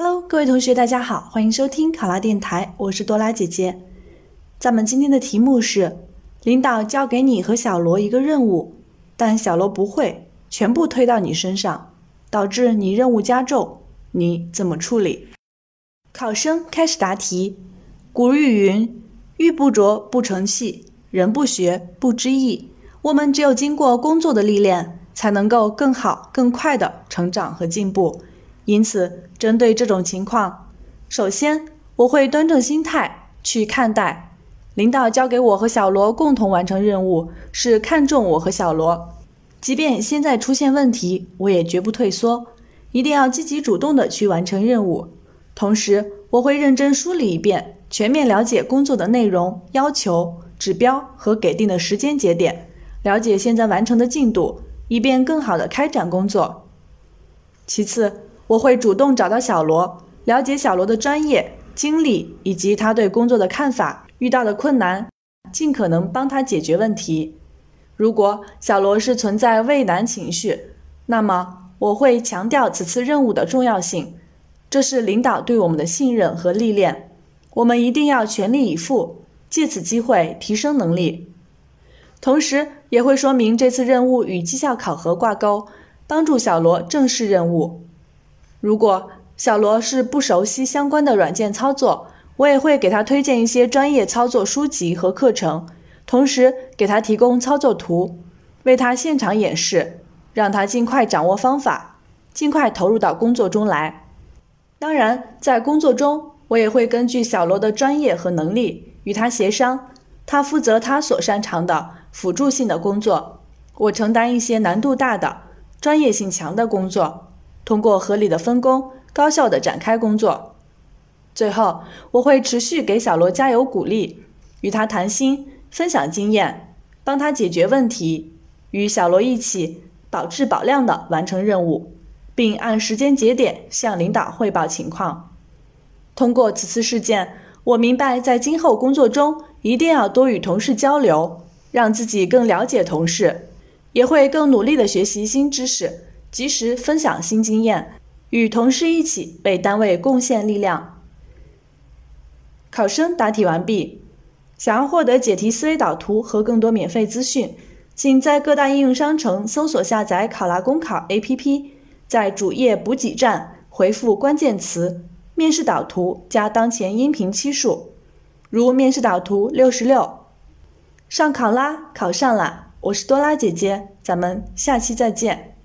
Hello，各位同学，大家好，欢迎收听考拉电台，我是多拉姐姐。咱们今天的题目是：领导交给你和小罗一个任务，但小罗不会，全部推到你身上，导致你任务加重，你怎么处理？考生开始答题。古语云：“玉不琢不成器，人不学不知义。”我们只有经过工作的历练，才能够更好、更快的成长和进步。因此，针对这种情况，首先我会端正心态去看待。领导交给我和小罗共同完成任务，是看重我和小罗。即便现在出现问题，我也绝不退缩，一定要积极主动的去完成任务。同时，我会认真梳理一遍，全面了解工作的内容、要求、指标和给定的时间节点，了解现在完成的进度，以便更好的开展工作。其次，我会主动找到小罗，了解小罗的专业经历以及他对工作的看法，遇到的困难，尽可能帮他解决问题。如果小罗是存在畏难情绪，那么我会强调此次任务的重要性，这是领导对我们的信任和历练，我们一定要全力以赴，借此机会提升能力。同时，也会说明这次任务与绩效考核挂钩，帮助小罗正视任务。如果小罗是不熟悉相关的软件操作，我也会给他推荐一些专业操作书籍和课程，同时给他提供操作图，为他现场演示，让他尽快掌握方法，尽快投入到工作中来。当然，在工作中，我也会根据小罗的专业和能力与他协商，他负责他所擅长的辅助性的工作，我承担一些难度大的、专业性强的工作。通过合理的分工，高效的展开工作。最后，我会持续给小罗加油鼓励，与他谈心，分享经验，帮他解决问题，与小罗一起保质保量的完成任务，并按时间节点向领导汇报情况。通过此次事件，我明白在今后工作中一定要多与同事交流，让自己更了解同事，也会更努力的学习新知识。及时分享新经验，与同事一起为单位贡献力量。考生答题完毕。想要获得解题思维导图和更多免费资讯，请在各大应用商城搜索下载考拉公考 APP，在主页补给站回复关键词“面试导图”加当前音频期数，如面试导图六十六。上考拉考上啦！我是多拉姐姐，咱们下期再见。